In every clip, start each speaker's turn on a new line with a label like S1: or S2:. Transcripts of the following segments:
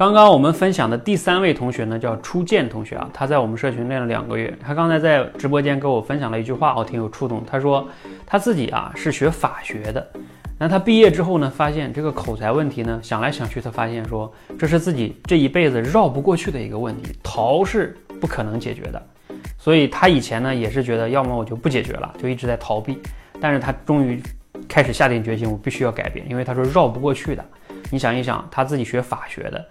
S1: 刚刚我们分享的第三位同学呢，叫初见同学啊，他在我们社群练了两个月。他刚才在直播间跟我分享了一句话，我挺有触动。他说他自己啊是学法学的，那他毕业之后呢，发现这个口才问题呢，想来想去，他发现说这是自己这一辈子绕不过去的一个问题，逃是不可能解决的。所以他以前呢也是觉得，要么我就不解决了，就一直在逃避。但是他终于开始下定决心，我必须要改变，因为他说绕不过去的。你想一想，他自己学法学的。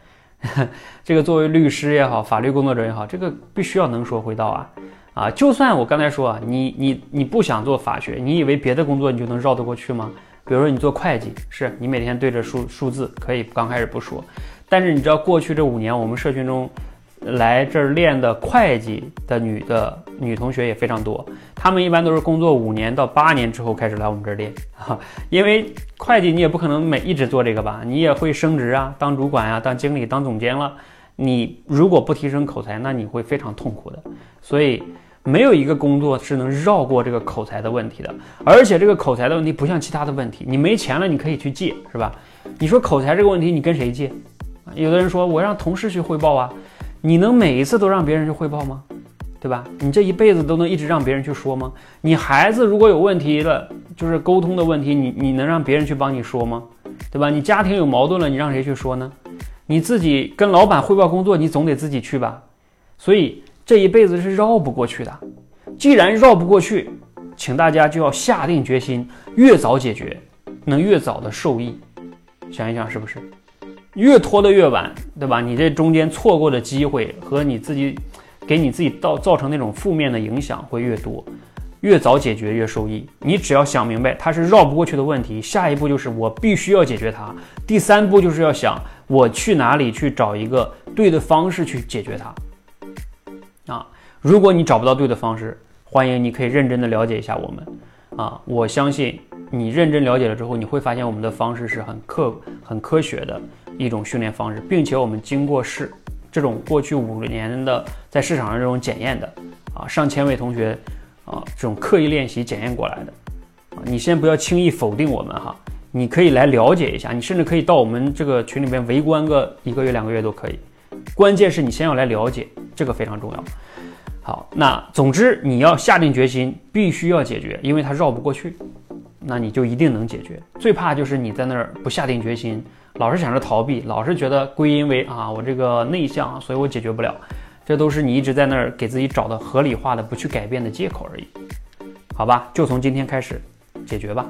S1: 这个作为律师也好，法律工作者也好，这个必须要能说会道啊啊！就算我刚才说啊，你你你不想做法学，你以为别的工作你就能绕得过去吗？比如说你做会计，是你每天对着数数字，可以刚开始不说，但是你知道过去这五年我们社群中。来这儿练的会计的女的女同学也非常多，她们一般都是工作五年到八年之后开始来我们这儿练啊，因为会计你也不可能每一直做这个吧，你也会升职啊，当主管啊，当经理，当总监了，你如果不提升口才，那你会非常痛苦的。所以没有一个工作是能绕过这个口才的问题的，而且这个口才的问题不像其他的问题，你没钱了你可以去借，是吧？你说口才这个问题你跟谁借？有的人说我让同事去汇报啊。你能每一次都让别人去汇报吗？对吧？你这一辈子都能一直让别人去说吗？你孩子如果有问题了，就是沟通的问题，你你能让别人去帮你说吗？对吧？你家庭有矛盾了，你让谁去说呢？你自己跟老板汇报工作，你总得自己去吧。所以这一辈子是绕不过去的。既然绕不过去，请大家就要下定决心，越早解决，能越早的受益。想一想，是不是？越拖得越晚，对吧？你这中间错过的机会和你自己给你自己造造成那种负面的影响会越多，越早解决越受益。你只要想明白它是绕不过去的问题，下一步就是我必须要解决它。第三步就是要想我去哪里去找一个对的方式去解决它。啊，如果你找不到对的方式，欢迎你可以认真的了解一下我们。啊，我相信你认真了解了之后，你会发现我们的方式是很科很科学的。一种训练方式，并且我们经过试这种过去五年的在市场上这种检验的啊，上千位同学啊，这种刻意练习检验过来的啊，你先不要轻易否定我们哈，你可以来了解一下，你甚至可以到我们这个群里面围观个一个月两个月都可以，关键是你先要来了解，这个非常重要。好，那总之你要下定决心，必须要解决，因为它绕不过去，那你就一定能解决。最怕就是你在那儿不下定决心。老是想着逃避，老是觉得归因为啊我这个内向，所以我解决不了，这都是你一直在那儿给自己找的合理化的不去改变的借口而已，好吧，就从今天开始解决吧。